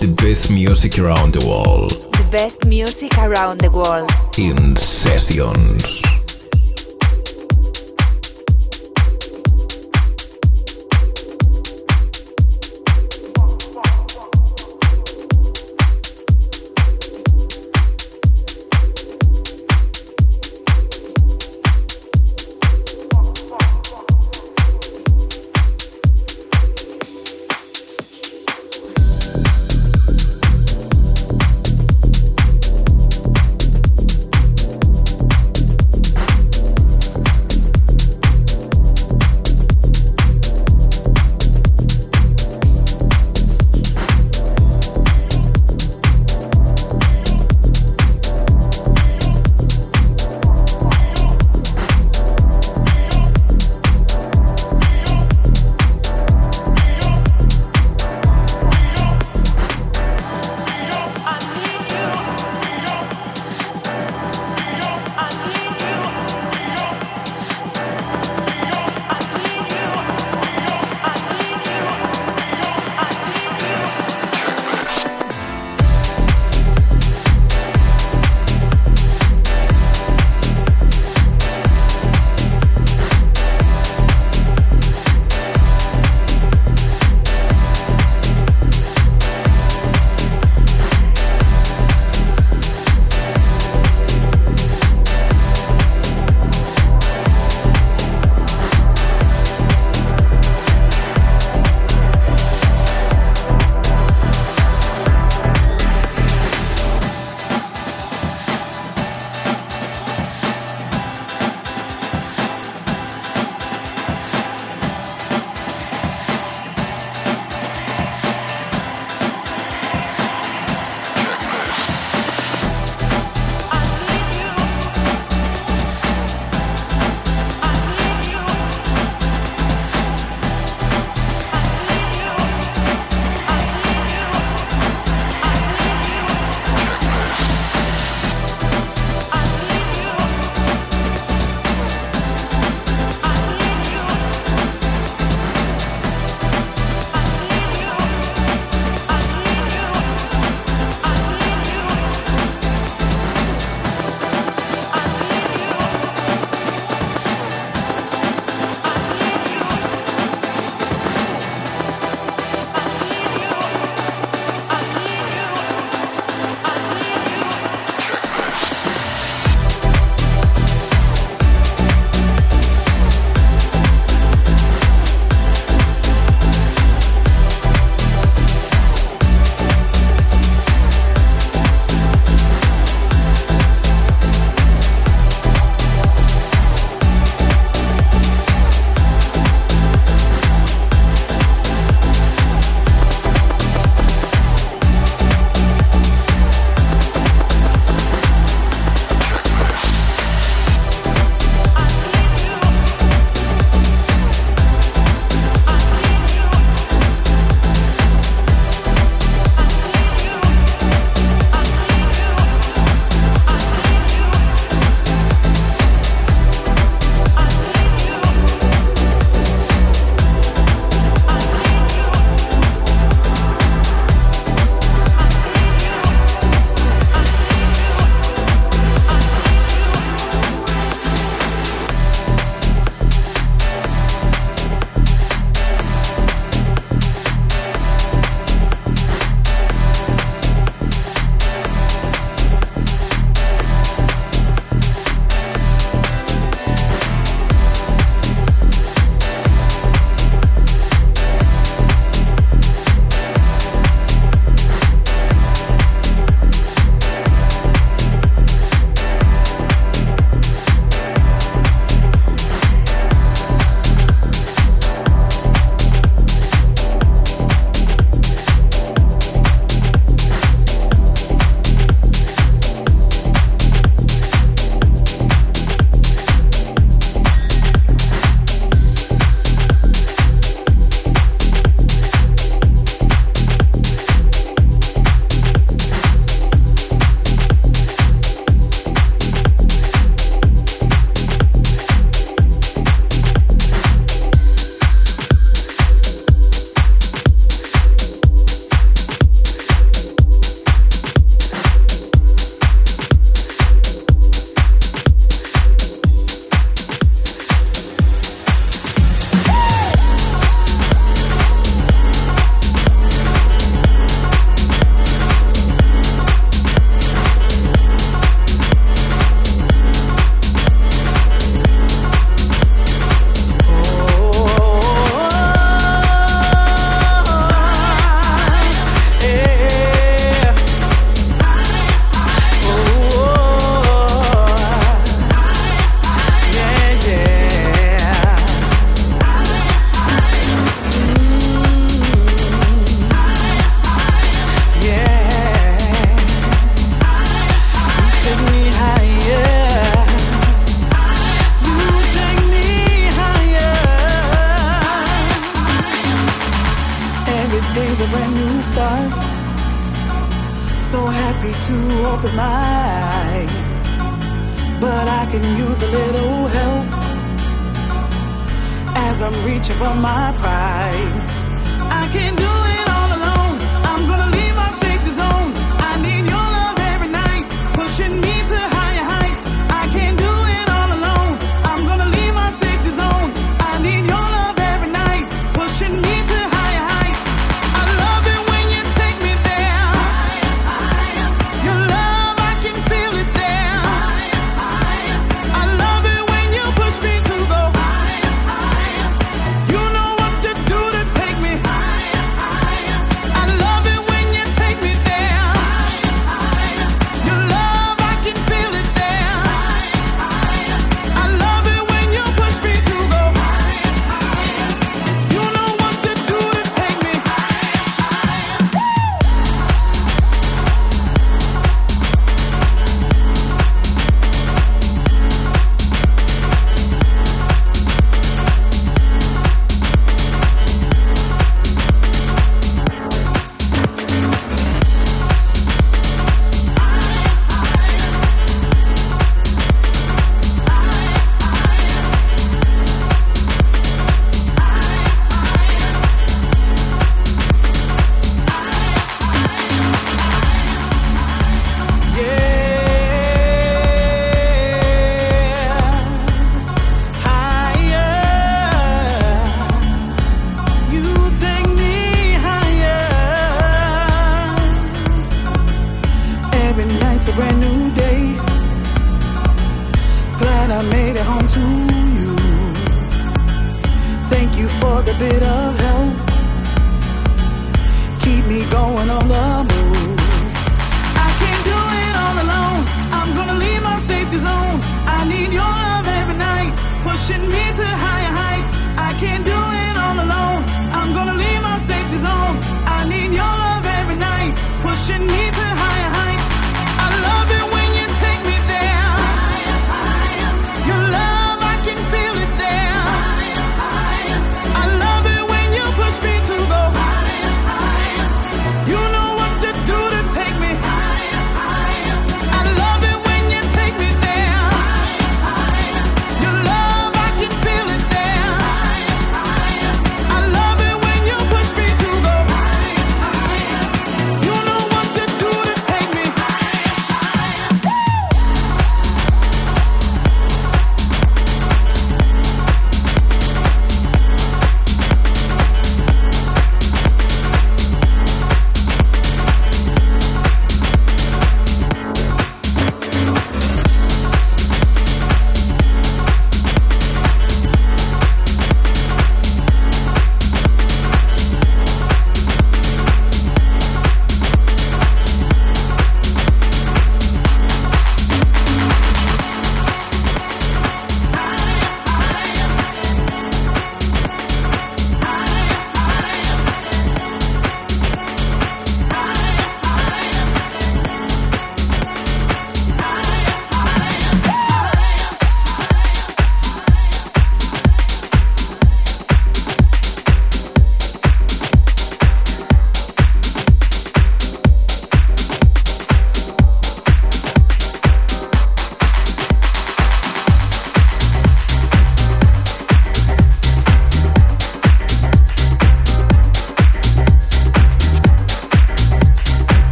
The best music around the world. The best music around the world. In Sessions.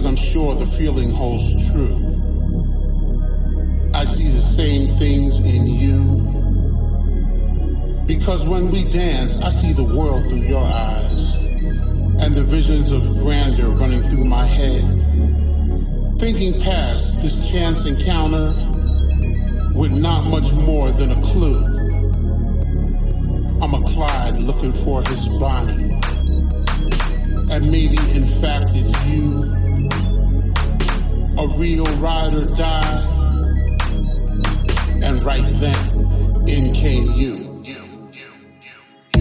Cause I'm sure the feeling holds true. I see the same things in you. Because when we dance, I see the world through your eyes. And the visions of grandeur running through my head. Thinking past this chance encounter with not much more than a clue. I'm a Clyde looking for his Bonnie. And maybe in fact it's you. A real ride or die. And right then, in came you.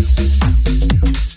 Conecta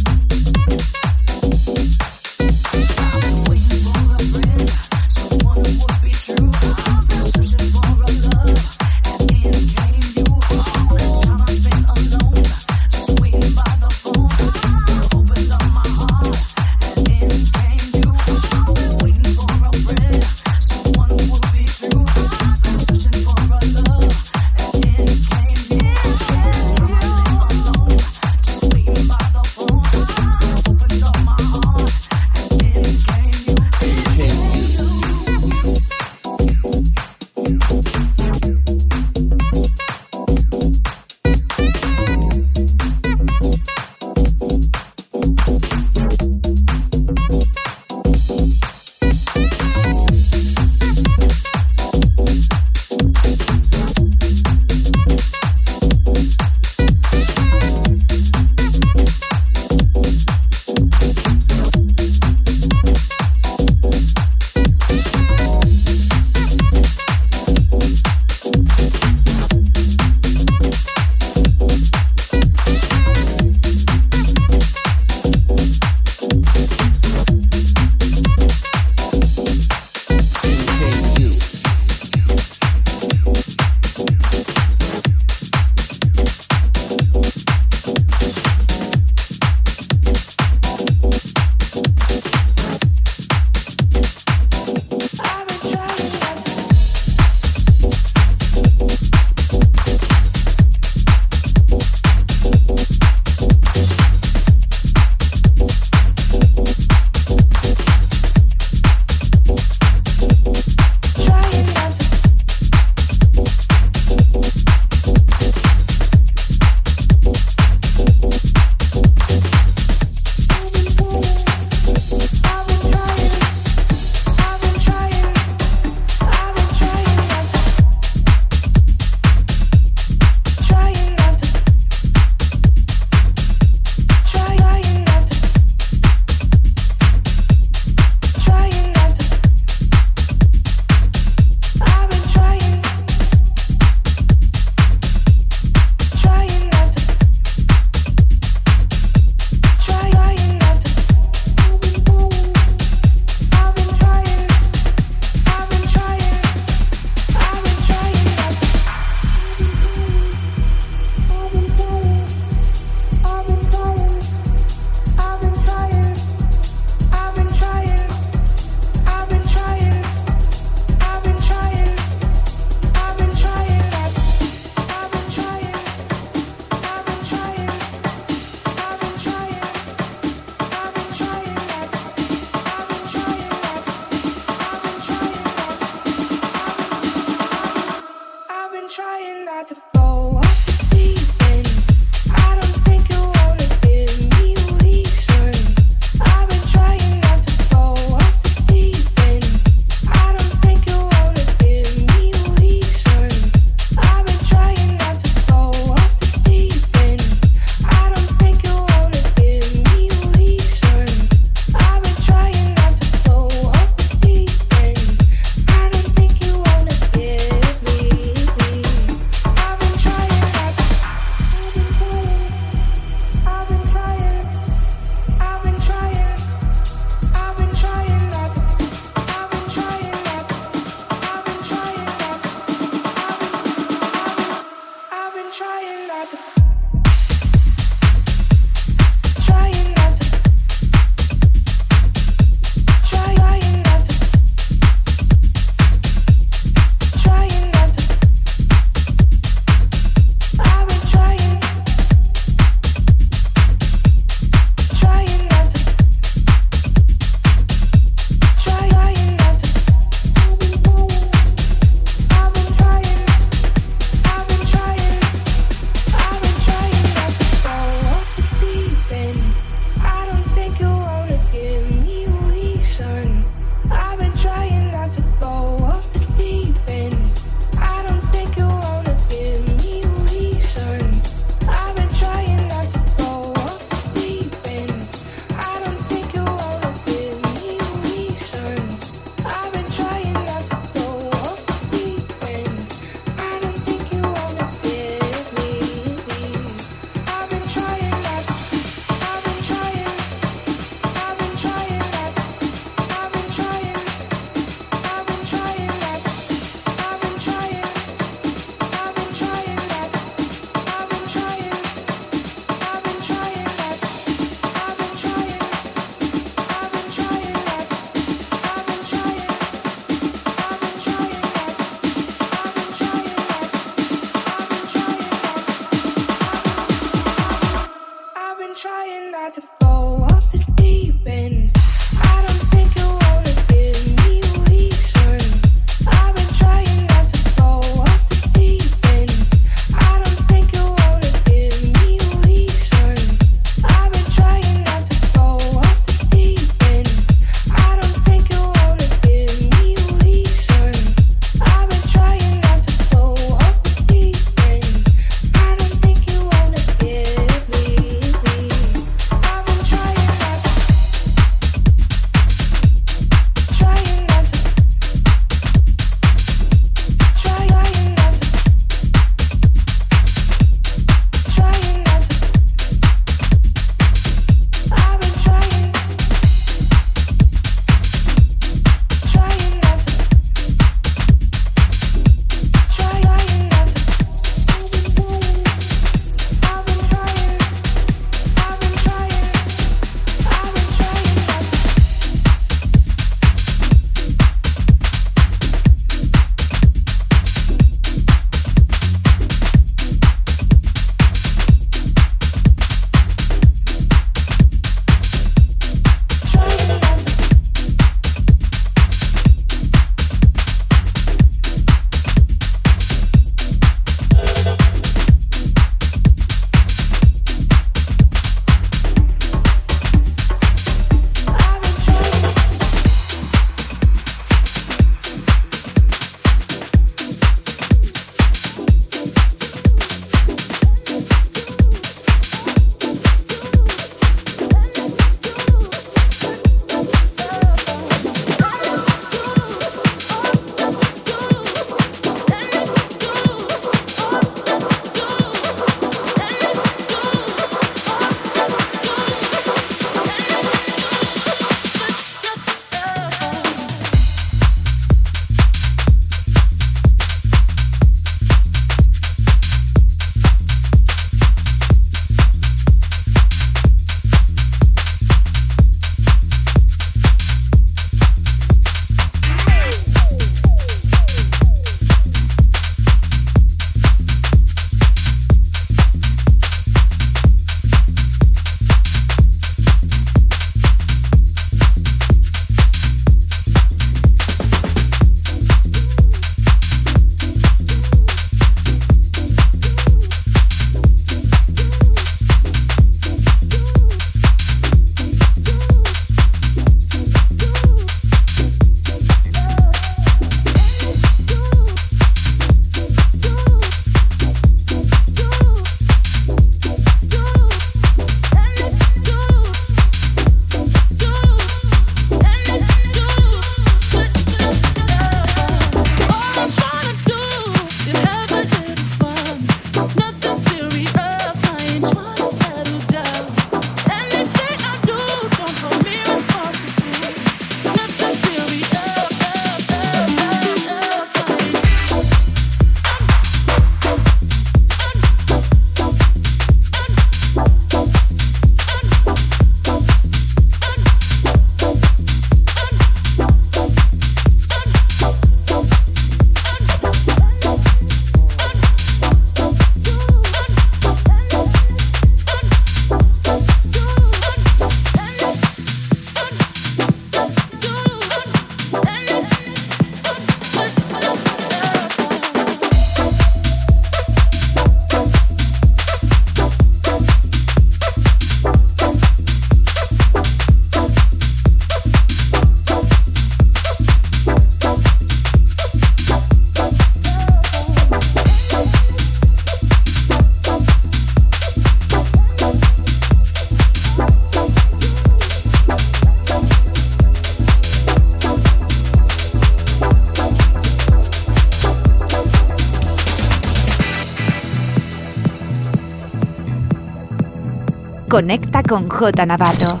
con J Navarro.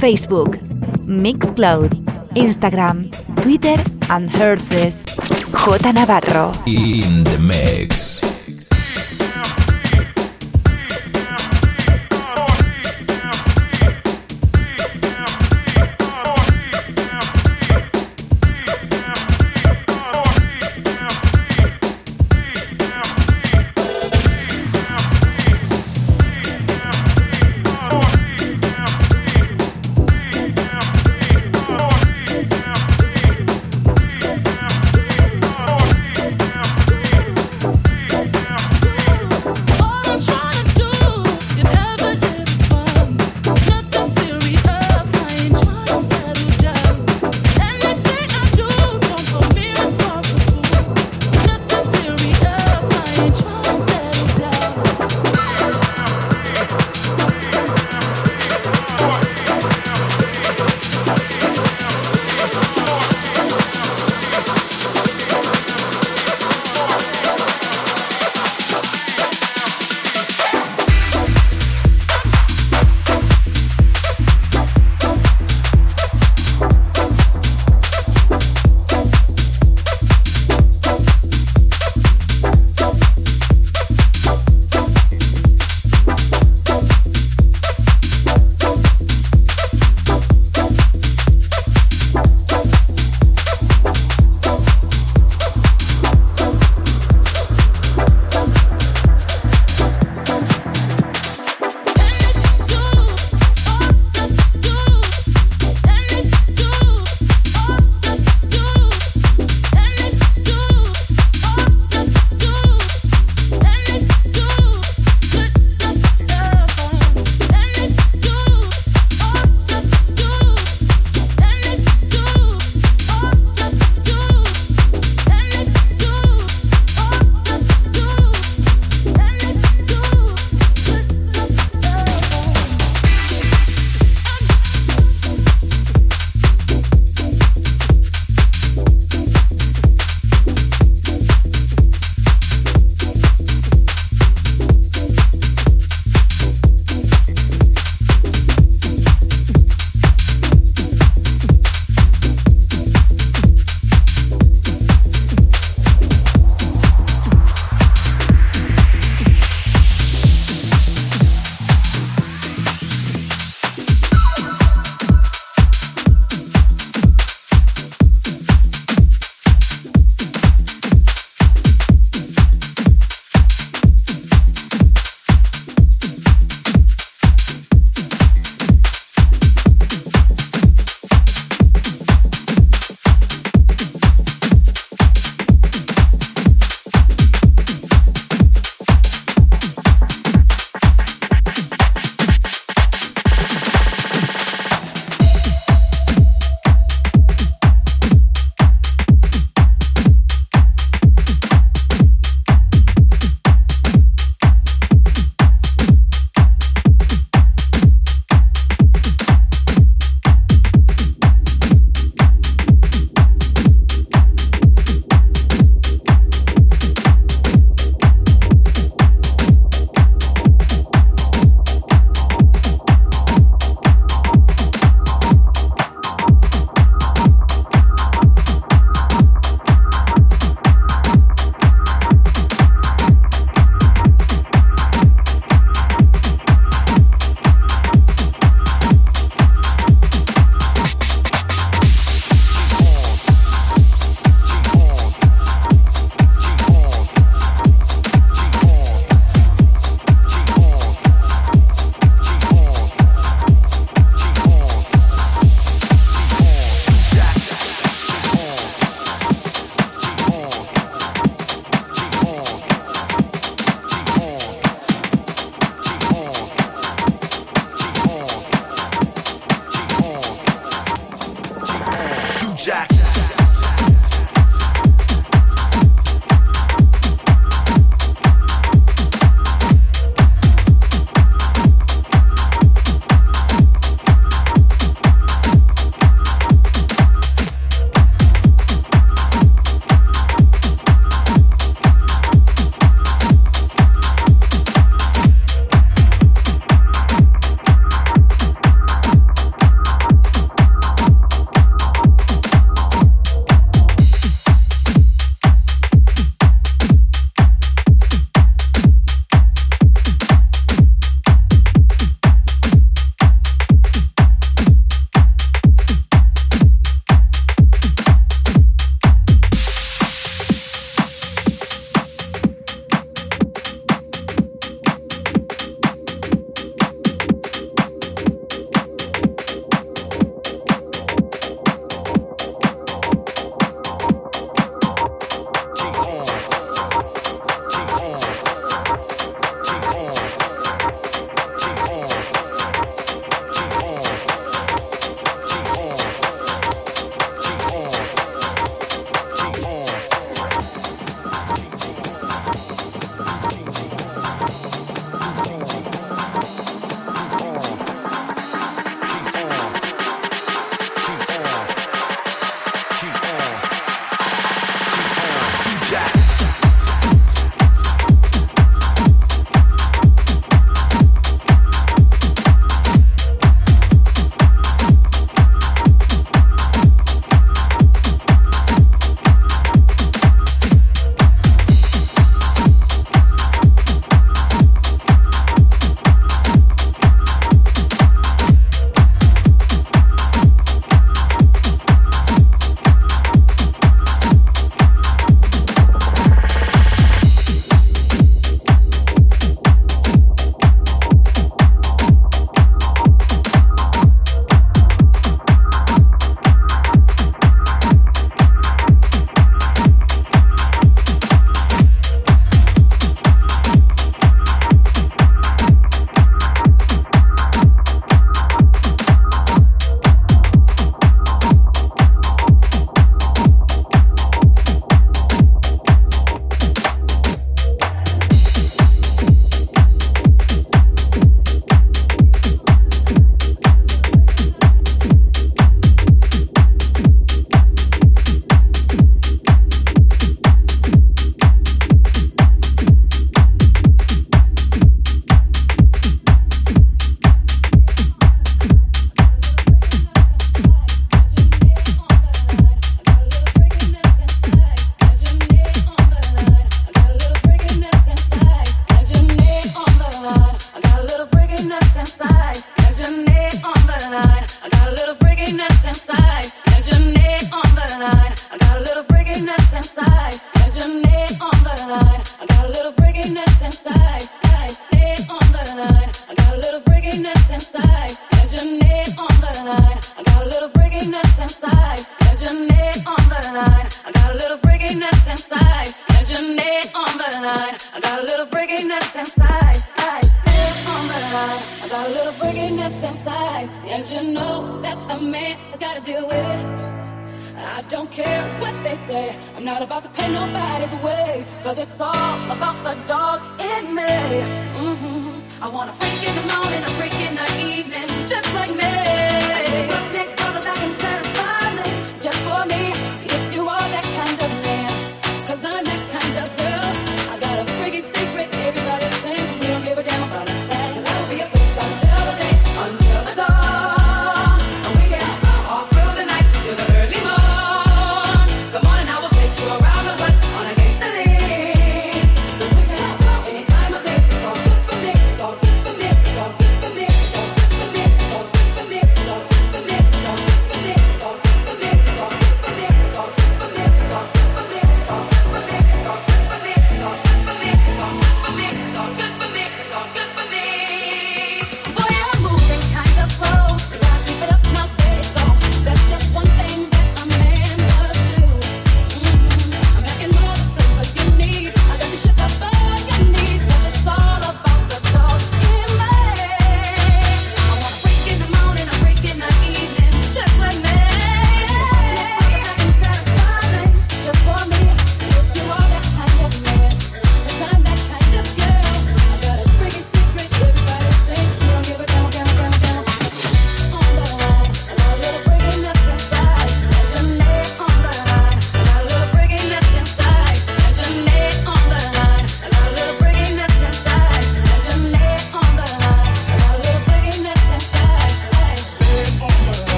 Facebook, Mixcloud, Instagram, Twitter and Herces. J Navarro. In the mix.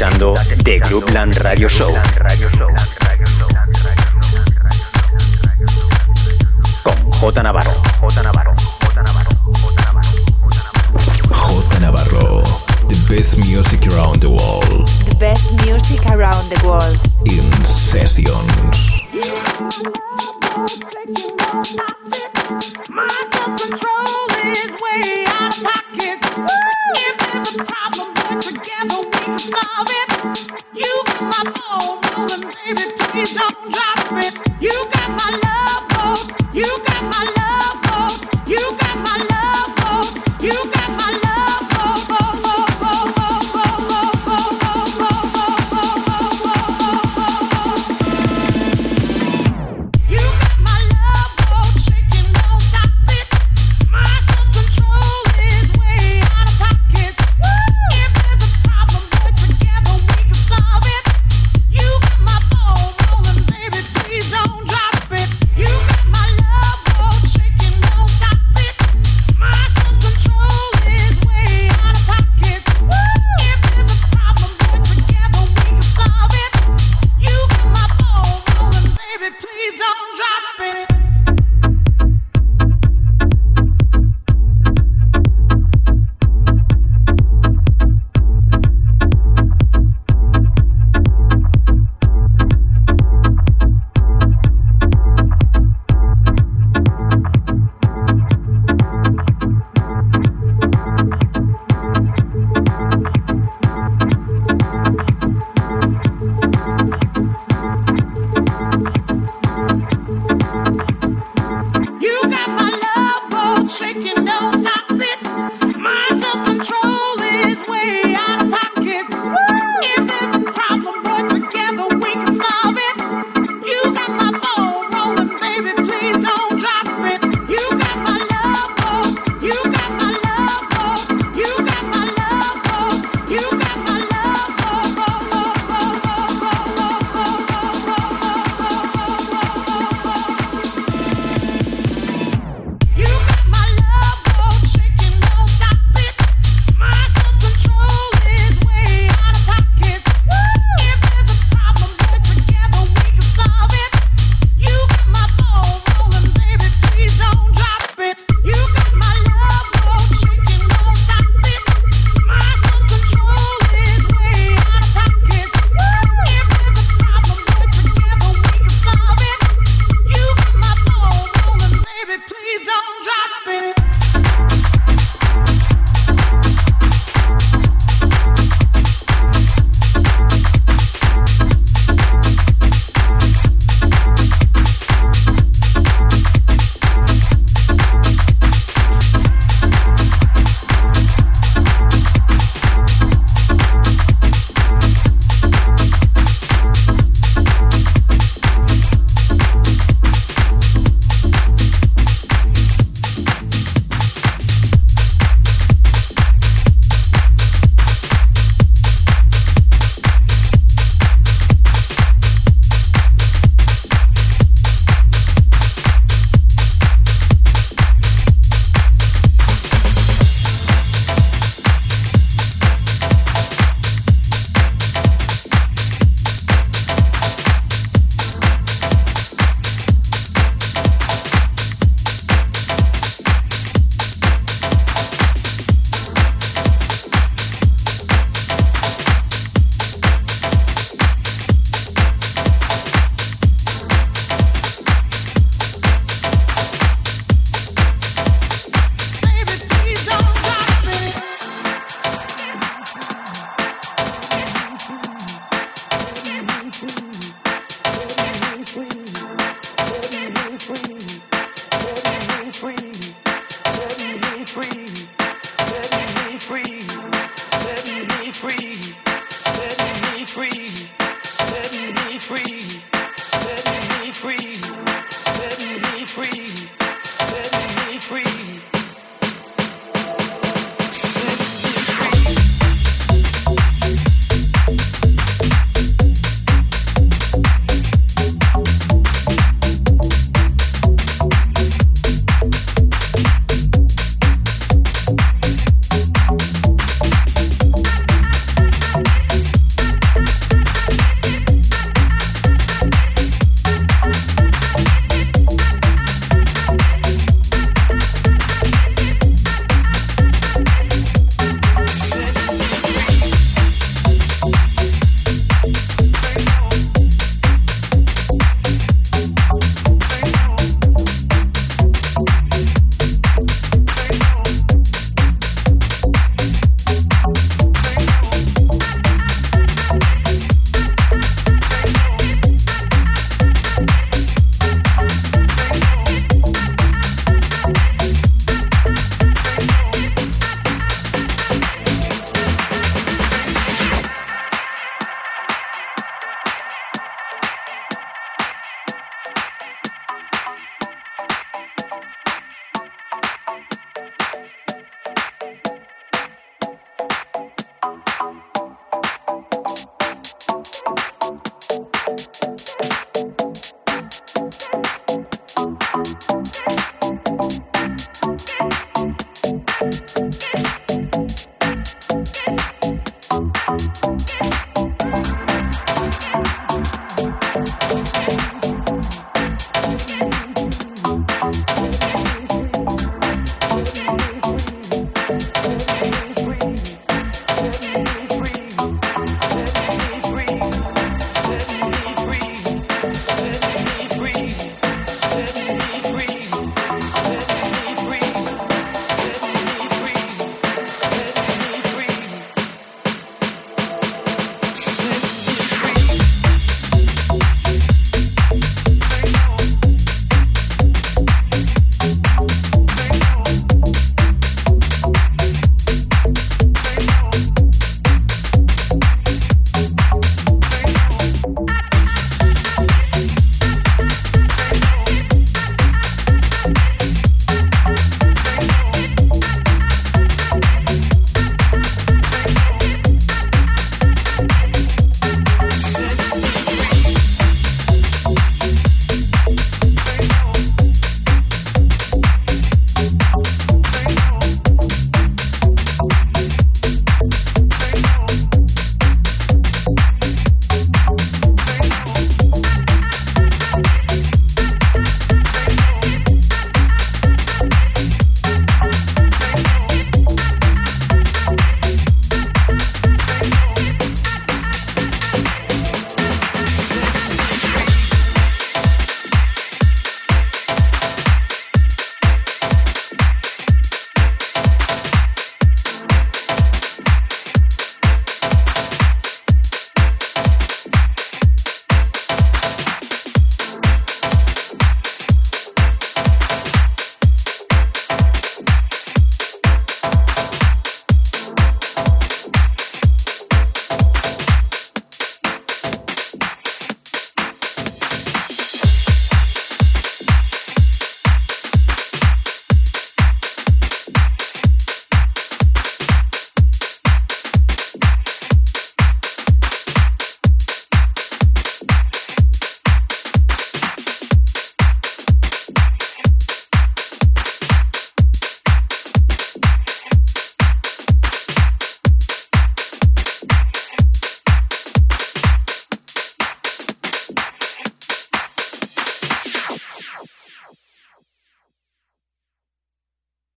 escuchando The Clubland Radio Show. Con J Navarro. J Navarro. J Navarro. The best music around the world. The best music around the world. In session.